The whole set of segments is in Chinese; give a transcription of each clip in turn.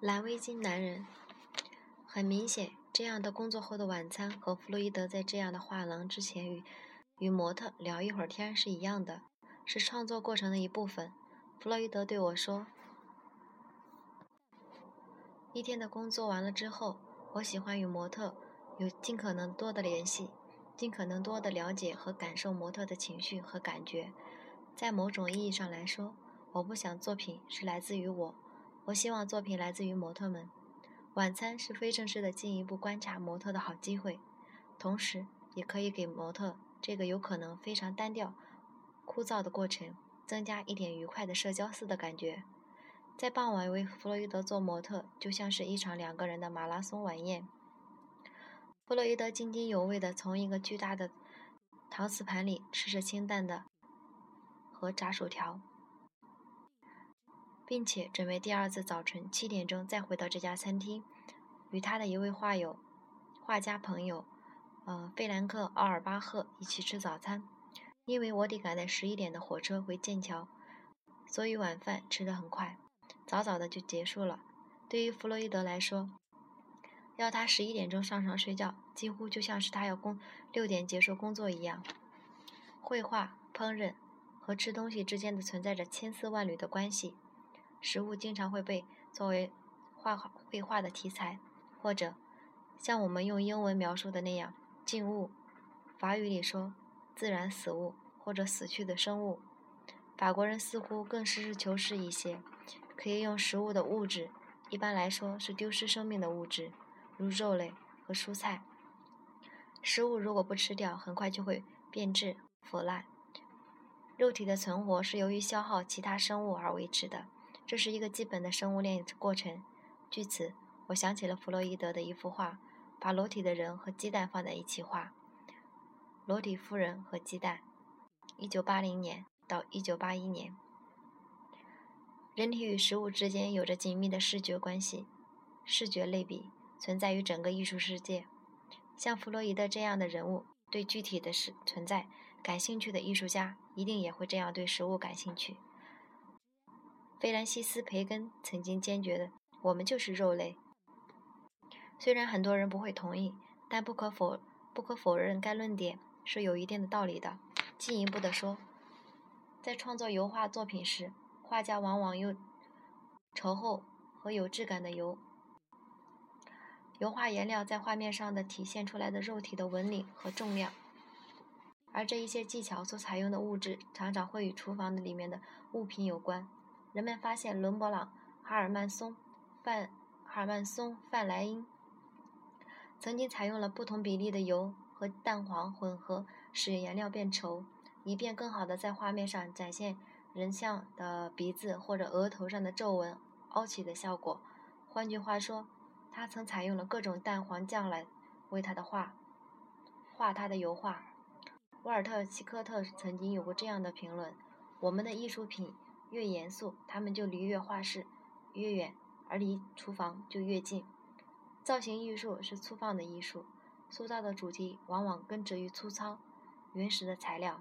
蓝围巾男人，很明显，这样的工作后的晚餐和弗洛伊德在这样的画廊之前与与模特聊一会儿天是一样的，是创作过程的一部分。弗洛伊德对我说：“一天的工作完了之后，我喜欢与模特有尽可能多的联系，尽可能多的了解和感受模特的情绪和感觉。在某种意义上来说，我不想作品是来自于我。”我希望作品来自于模特们。晚餐是非正式的进一步观察模特的好机会，同时也可以给模特这个有可能非常单调、枯燥的过程增加一点愉快的社交似的感觉。在傍晚为弗洛伊德做模特，就像是一场两个人的马拉松晚宴。弗洛伊德津津有味地从一个巨大的陶瓷盘里吃着清淡的和炸薯条。并且准备第二次早晨七点钟再回到这家餐厅，与他的一位画友、画家朋友，呃，费兰克·奥尔巴赫一起吃早餐。因为我得赶在十一点的火车回剑桥，所以晚饭吃得很快，早早的就结束了。对于弗洛伊德来说，要他十一点钟上床睡觉，几乎就像是他要工六点结束工作一样。绘画、烹饪和吃东西之间的存在着千丝万缕的关系。食物经常会被作为画画绘画的题材，或者像我们用英文描述的那样“静物”。法语里说“自然死物”或者“死去的生物”。法国人似乎更实事求是一些，可以用食物的物质，一般来说是丢失生命的物质，如肉类和蔬菜。食物如果不吃掉，很快就会变质腐烂。肉体的存活是由于消耗其他生物而维持的。这是一个基本的生物链过程。据此，我想起了弗洛伊德的一幅画，把裸体的人和鸡蛋放在一起画。裸体夫人和鸡蛋。一九八零年到一九八一年，人体与食物之间有着紧密的视觉关系，视觉类比存在于整个艺术世界。像弗洛伊德这样的人物，对具体的事存在感兴趣的艺术家，一定也会这样对食物感兴趣。弗兰西斯·培根曾经坚决的：“我们就是肉类。”虽然很多人不会同意，但不可否不可否认，该论点是有一定的道理的。进一步的说，在创作油画作品时，画家往往用稠厚和有质感的油油画颜料在画面上的体现出来的肉体的纹理和重量，而这一些技巧所采用的物质常常会与厨房的里面的物品有关。人们发现伦勃朗、哈尔曼松、范哈尔曼松、范莱因曾经采用了不同比例的油和蛋黄混合，使颜料变稠，以便更好地在画面上展现人像的鼻子或者额头上的皱纹凹起的效果。换句话说，他曾采用了各种蛋黄酱来为他的画画他的油画。沃尔特·希科特曾经有过这样的评论：“我们的艺术品。”越严肃，他们就离越画室越远，而离厨房就越近。造型艺术是粗放的艺术，塑造的主题往往根植于粗糙、原始的材料。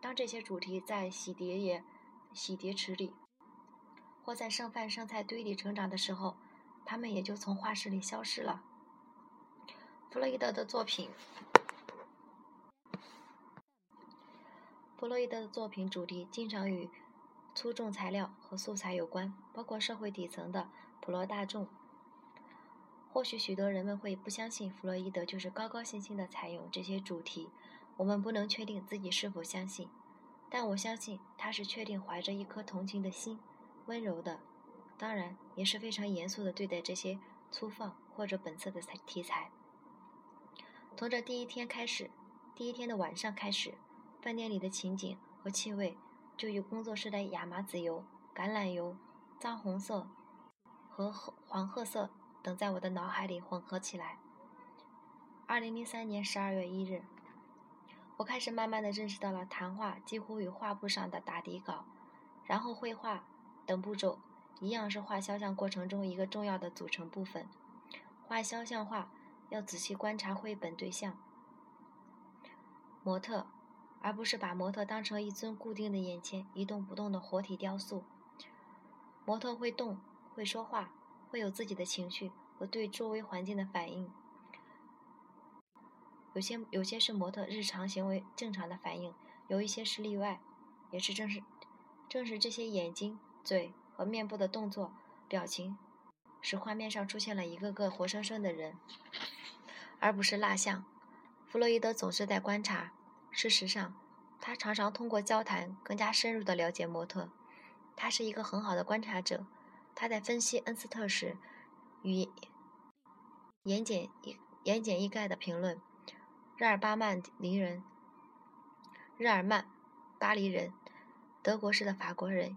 当这些主题在洗碟液、洗碟池里，或在剩饭剩菜堆里成长的时候，他们也就从画室里消失了。弗洛伊德的作品，弗洛伊德的作品主题经常与。粗重材料和素材有关，包括社会底层的普罗大众。或许许多人们会不相信弗洛伊德就是高高兴兴地采用这些主题，我们不能确定自己是否相信，但我相信他是确定怀着一颗同情的心，温柔的，当然也是非常严肃地对待这些粗放或者本色的题材。从这第一天开始，第一天的晚上开始，饭店里的情景和气味。就与工作室的亚麻籽油、橄榄油、藏红色和黄褐色等在我的脑海里混合起来。二零零三年十二月一日，我开始慢慢的认识到了谈话几乎与画布上的打底稿，然后绘画等步骤一样是画肖像过程中一个重要的组成部分。画肖像画要仔细观察绘本对象、模特。而不是把模特当成一尊固定的眼前一动不动的活体雕塑。模特会动，会说话，会有自己的情绪和对周围环境的反应。有些有些是模特日常行为正常的反应，有一些是例外。也是正是正是这些眼睛、嘴和面部的动作、表情，使画面上出现了一个个活生生的人，而不是蜡像。弗洛伊德总是在观察。事实上，他常常通过交谈更加深入地了解模特。他是一个很好的观察者。他在分析恩斯特时，与言简意言简意赅的评论：“日耳曼黎人，日耳曼巴黎人，德国式的法国人。”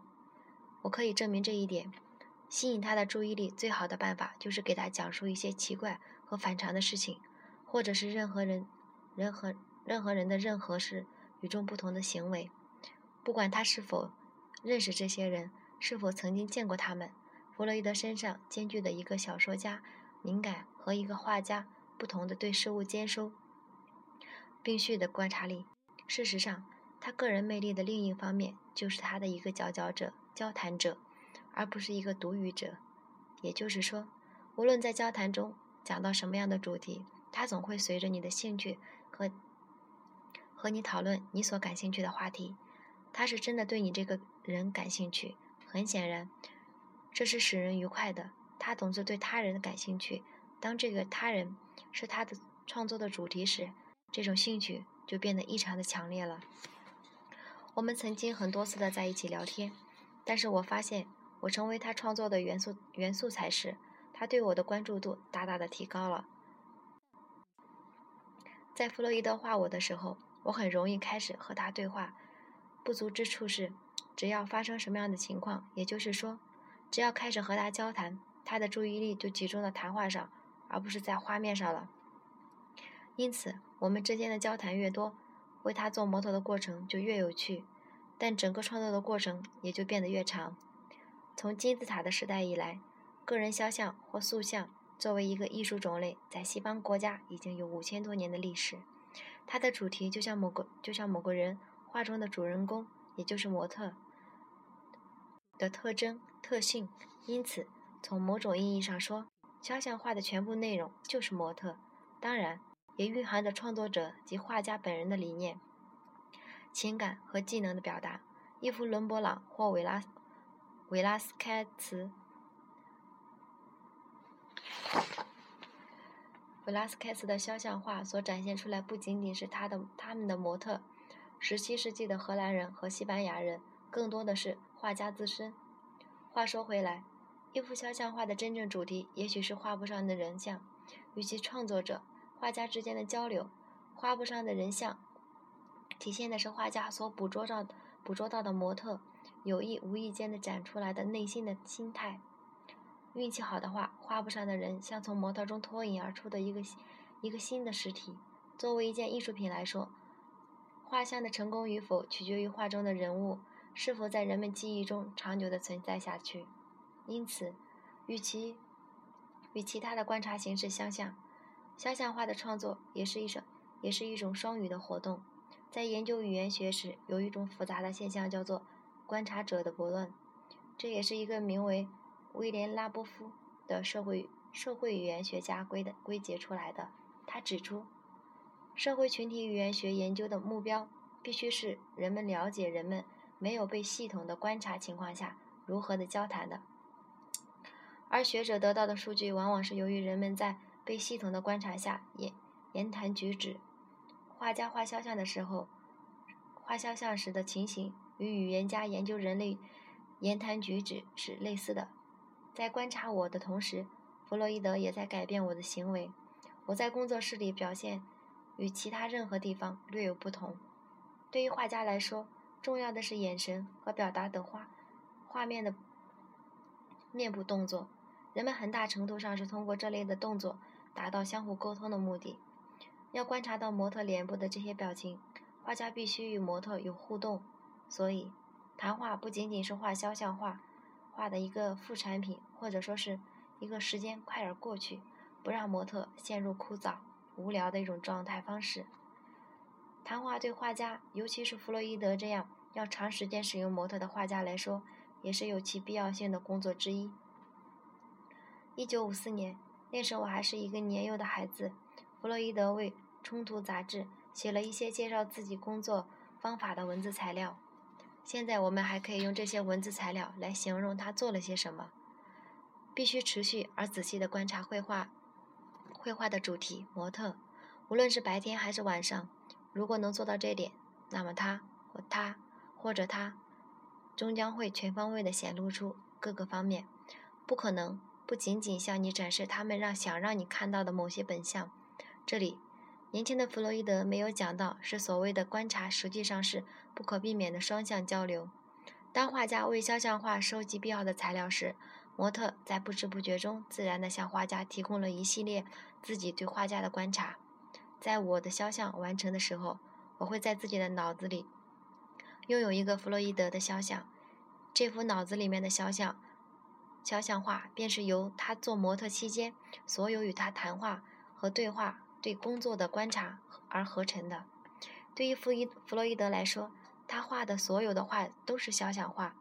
我可以证明这一点。吸引他的注意力最好的办法，就是给他讲述一些奇怪和反常的事情，或者是任何人、任何任何人的任何事与众不同的行为，不管他是否认识这些人，是否曾经见过他们。弗洛伊德身上兼具的一个小说家敏感和一个画家不同的对事物兼收并蓄的观察力。事实上，他个人魅力的另一方面就是他的一个佼佼者、交谈者，而不是一个独语者。也就是说，无论在交谈中讲到什么样的主题，他总会随着你的兴趣和和你讨论你所感兴趣的话题。他是真的对你这个人感兴趣。很显然。这是使人愉快的。他总是对他人感兴趣。当这个他人是他的创作的主题时，这种兴趣就变得异常的强烈了。我们曾经很多次的在一起聊天，但是我发现我成为他创作的元素元素才时，他对我的关注度大大的提高了。在弗洛伊德画我的时候，我很容易开始和他对话。不足之处是，只要发生什么样的情况，也就是说。只要开始和他交谈，他的注意力就集中在谈话上，而不是在画面上了。因此，我们之间的交谈越多，为他做模特的过程就越有趣，但整个创作的过程也就变得越长。从金字塔的时代以来，个人肖像或塑像作为一个艺术种类，在西方国家已经有五千多年的历史。它的主题就像某个就像某个人画中的主人公，也就是模特。的特征特性，因此，从某种意义上说，肖像画的全部内容就是模特。当然，也蕴含着创作者及画家本人的理念、情感和技能的表达。一幅伦勃朗或维拉维拉斯开茨维拉斯开茨的肖像画所展现出来，不仅仅是他的他们的模特，十七世纪的荷兰人和西班牙人，更多的是。画家自身。话说回来，一幅肖像画的真正主题，也许是画布上的人像与其创作者、画家之间的交流。画布上的人像，体现的是画家所捕捉到、捕捉到的模特有意无意间的展出来的内心的心态。运气好的话，画布上的人像从模特中脱颖而出的一个一个新的实体。作为一件艺术品来说，画像的成功与否，取决于画中的人物。是否在人们记忆中长久地存在下去？因此，与其与其他的观察形式相像，肖像画的创作也是一种也是一种双语的活动。在研究语言学时，有一种复杂的现象叫做观察者的悖论，这也是一个名为威廉拉波夫的社会社会语言学家归的归结出来的。他指出，社会群体语言学研究的目标必须是人们了解人们。没有被系统的观察情况下，如何的交谈的？而学者得到的数据，往往是由于人们在被系统的观察下言言谈举止。画家画肖像的时候，画肖像时的情形与语言家研究人类言谈举止是类似的。在观察我的同时，弗洛伊德也在改变我的行为。我在工作室里表现与其他任何地方略有不同。对于画家来说，重要的是眼神和表达等画画面的面部动作。人们很大程度上是通过这类的动作达到相互沟通的目的。要观察到模特脸部的这些表情，画家必须与模特有互动。所以，谈话不仅仅是画肖像画画的一个副产品，或者说是一个时间快点过去，不让模特陷入枯燥无聊的一种状态方式。谈话对画家，尤其是弗洛伊德这样要长时间使用模特的画家来说，也是有其必要性的工作之一。一九五四年，那时我还是一个年幼的孩子，弗洛伊德为《冲突》杂志写了一些介绍自己工作方法的文字材料。现在我们还可以用这些文字材料来形容他做了些什么。必须持续而仔细地观察绘画，绘画的主题模特，无论是白天还是晚上。如果能做到这点，那么他或他或者他终将会全方位地显露出各个方面，不可能。不仅仅向你展示他们让想让你看到的某些本相，这里年轻的弗洛伊德没有讲到，是所谓的观察实际上是不可避免的双向交流。当画家为肖像画收集必要的材料时，模特在不知不觉中自然地向画家提供了一系列自己对画家的观察。在我的肖像完成的时候，我会在自己的脑子里拥有一个弗洛伊德的肖像，这幅脑子里面的肖像。肖像画便是由他做模特期间所有与他谈话和对话、对工作的观察而合成的。对于弗伊弗洛伊德来说，他画的所有的画都是肖像画。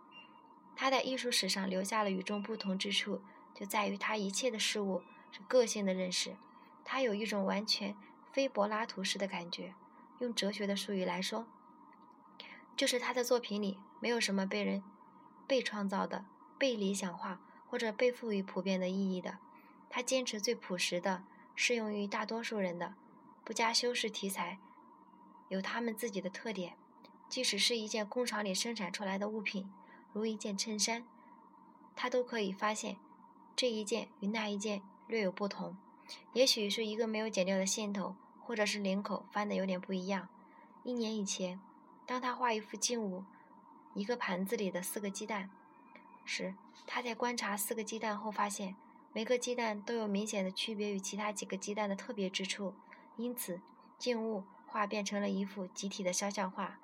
他在艺术史上留下了与众不同之处，就在于他一切的事物是个性的认识。他有一种完全非柏拉图式的感觉。用哲学的术语来说，就是他的作品里没有什么被人被创造的、被理想化。或者被赋予普遍的意义的，他坚持最朴实的、适用于大多数人的、不加修饰题材，有他们自己的特点。即使是一件工厂里生产出来的物品，如一件衬衫，他都可以发现这一件与那一件略有不同。也许是一个没有剪掉的线头，或者是领口翻的有点不一样。一年以前，当他画一幅静物，一个盘子里的四个鸡蛋。时，他在观察四个鸡蛋后发现，每个鸡蛋都有明显的区别与其他几个鸡蛋的特别之处，因此静物画变成了一幅集体的肖像画。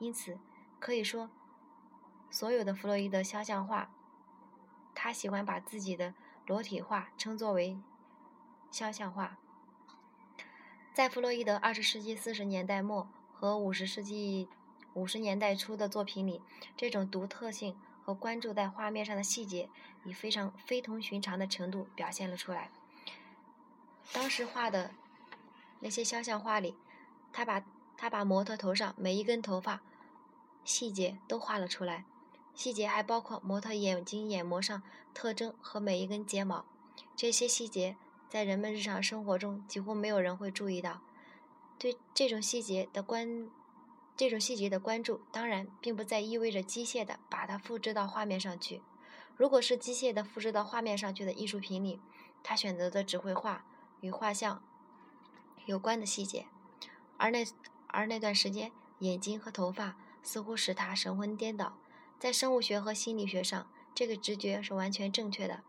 因此，可以说，所有的弗洛伊德肖像画，他喜欢把自己的裸体画称作为肖像画。在弗洛伊德二十世纪四十年代末和五十世纪五十年代初的作品里，这种独特性。和关注在画面上的细节，以非常非同寻常的程度表现了出来。当时画的那些肖像画里，他把他把模特头上每一根头发细节都画了出来，细节还包括模特眼睛眼膜上特征和每一根睫毛。这些细节在人们日常生活中几乎没有人会注意到。对这种细节的关。这种细节的关注，当然并不再意味着机械的把它复制到画面上去。如果是机械的复制到画面上去的艺术品里，他选择的只会画与画像有关的细节，而那而那段时间，眼睛和头发似乎使他神魂颠倒。在生物学和心理学上，这个直觉是完全正确的。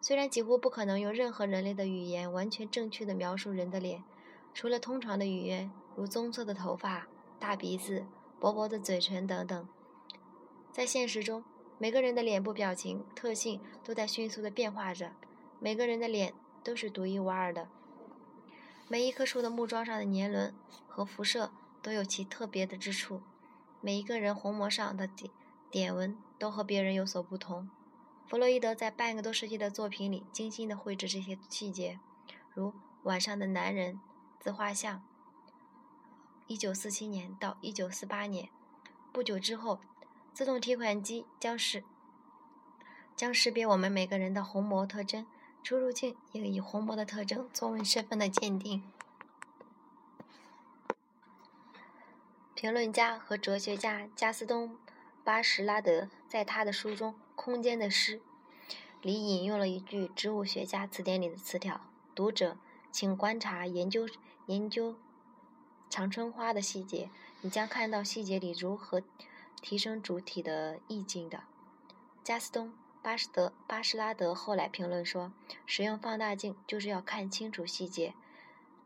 虽然几乎不可能用任何人类的语言完全正确的描述人的脸，除了通常的语言，如棕色的头发。大鼻子、薄薄的嘴唇等等，在现实中，每个人的脸部表情特性都在迅速的变化着。每个人的脸都是独一无二的。每一棵树的木桩上的年轮和辐射都有其特别的之处。每一个人虹膜上的点点纹都和别人有所不同。弗洛伊德在半个多世纪的作品里精心的绘制这些细节，如《晚上的男人》自画像。一九四七年到一九四八年，不久之后，自动提款机将识将识别我们每个人的虹膜特征，出入境也以虹膜的特征作为身份的鉴定。评论家和哲学家加斯东·巴什拉德在他的书中《空间的诗》里引用了一句植物学家词典里的词条：“读者，请观察研究研究。”长春花的细节，你将看到细节里如何提升主体的意境的。加斯东·巴什德巴什拉德后来评论说：“使用放大镜就是要看清楚细节。”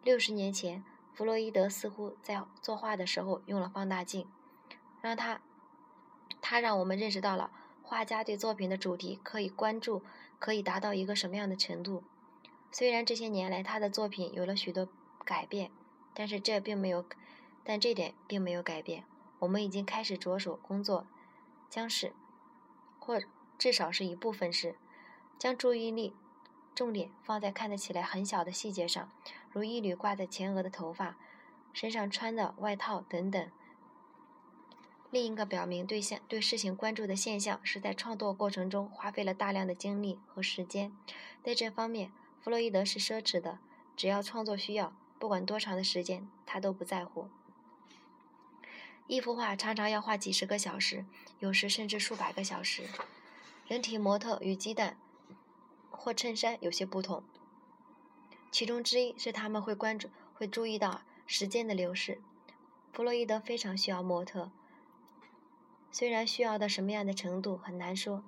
六十年前，弗洛伊德似乎在作画的时候用了放大镜，让他他让我们认识到了画家对作品的主题可以关注可以达到一个什么样的程度。虽然这些年来他的作品有了许多改变。但是这并没有，但这点并没有改变。我们已经开始着手工作，将是，或至少是一部分是，将注意力重点放在看得起来很小的细节上，如一缕挂在前额的头发、身上穿的外套等等。另一个表明对现对事情关注的现象，是在创作过程中花费了大量的精力和时间。在这方面，弗洛伊德是奢侈的，只要创作需要，不管多长的时间，他都不在乎。一幅画常常要画几十个小时，有时甚至数百个小时。人体模特与鸡蛋或衬衫有些不同，其中之一是他们会关注、会注意到时间的流逝。弗洛伊德非常需要模特。虽然需要到什么样的程度很难说，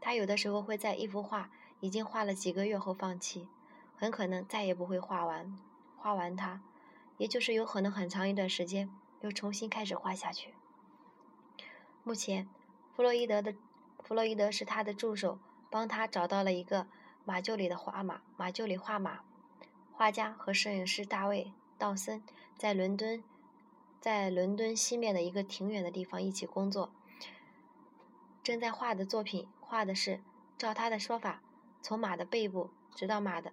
他有的时候会在一幅画已经画了几个月后放弃，很可能再也不会画完，画完它，也就是有可能很长一段时间又重新开始画下去。目前，弗洛伊德的弗洛伊德是他的助手，帮他找到了一个马厩里的画马，马厩里画马，画家和摄影师大卫道森在伦敦，在伦敦西面的一个挺远的地方一起工作。正在画的作品，画的是照他的说法，从马的背部直到马的，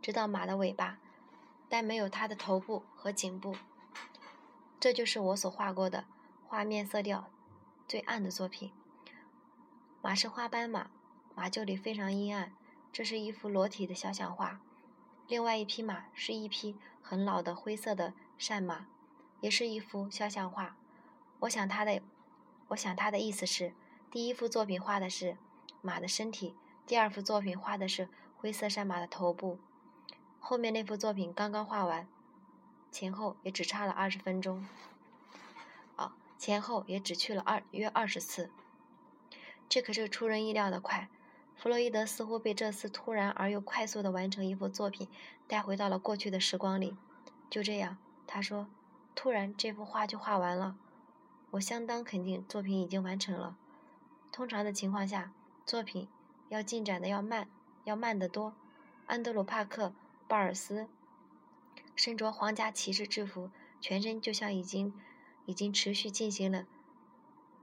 直到马的尾巴，但没有它的头部和颈部。这就是我所画过的画面色调最暗的作品。马是花斑马，马厩里非常阴暗。这是一幅裸体的肖像画。另外一匹马是一匹很老的灰色的善马，也是一幅肖像画。我想他的。我想他的意思是，第一幅作品画的是马的身体，第二幅作品画的是灰色山马的头部。后面那幅作品刚刚画完，前后也只差了二十分钟。啊，前后也只去了二约二十次。这可是出人意料的快。弗洛伊德似乎被这次突然而又快速的完成一幅作品带回到了过去的时光里。就这样，他说，突然这幅画就画完了。我相当肯定作品已经完成了。通常的情况下，作品要进展的要慢，要慢得多。安德鲁·帕克·鲍尔斯身着皇家骑士制服，全身就像已经已经持续进行了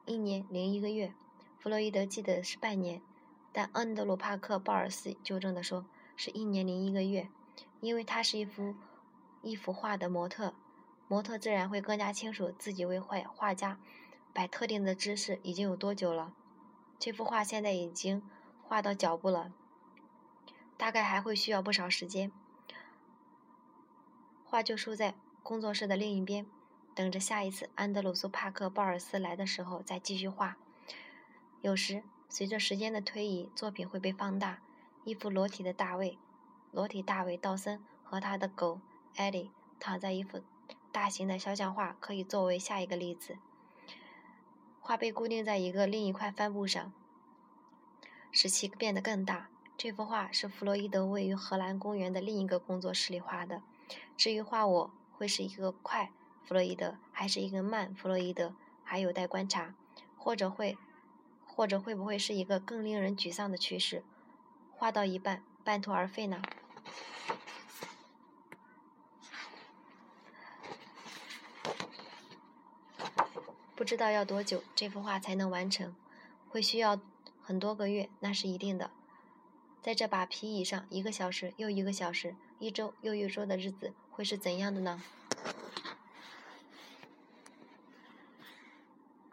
一年零一个月。弗洛伊德记得是半年，但安德鲁·帕克·鲍尔斯纠正的说是一年零一个月，因为他是一幅一幅画的模特。模特自然会更加清楚自己为画画家摆特定的姿势已经有多久了。这幅画现在已经画到脚部了，大概还会需要不少时间。画就收在工作室的另一边，等着下一次安德鲁苏·帕克·鲍尔斯来的时候再继续画。有时随着时间的推移，作品会被放大。一幅裸体的大卫，裸体大卫·道森和他的狗艾莉躺在一幅。大型的肖像画可以作为下一个例子。画被固定在一个另一块帆布上，使其变得更大。这幅画是弗洛伊德位于荷兰公园的另一个工作室里画的。至于画我会是一个快弗洛伊德，还是一个慢弗洛伊德，还有待观察。或者会，或者会不会是一个更令人沮丧的趋势？画到一半半途而废呢？不知道要多久这幅画才能完成，会需要很多个月，那是一定的。在这把皮椅上，一个小时又一个小时，一周又一周的日子会是怎样的呢？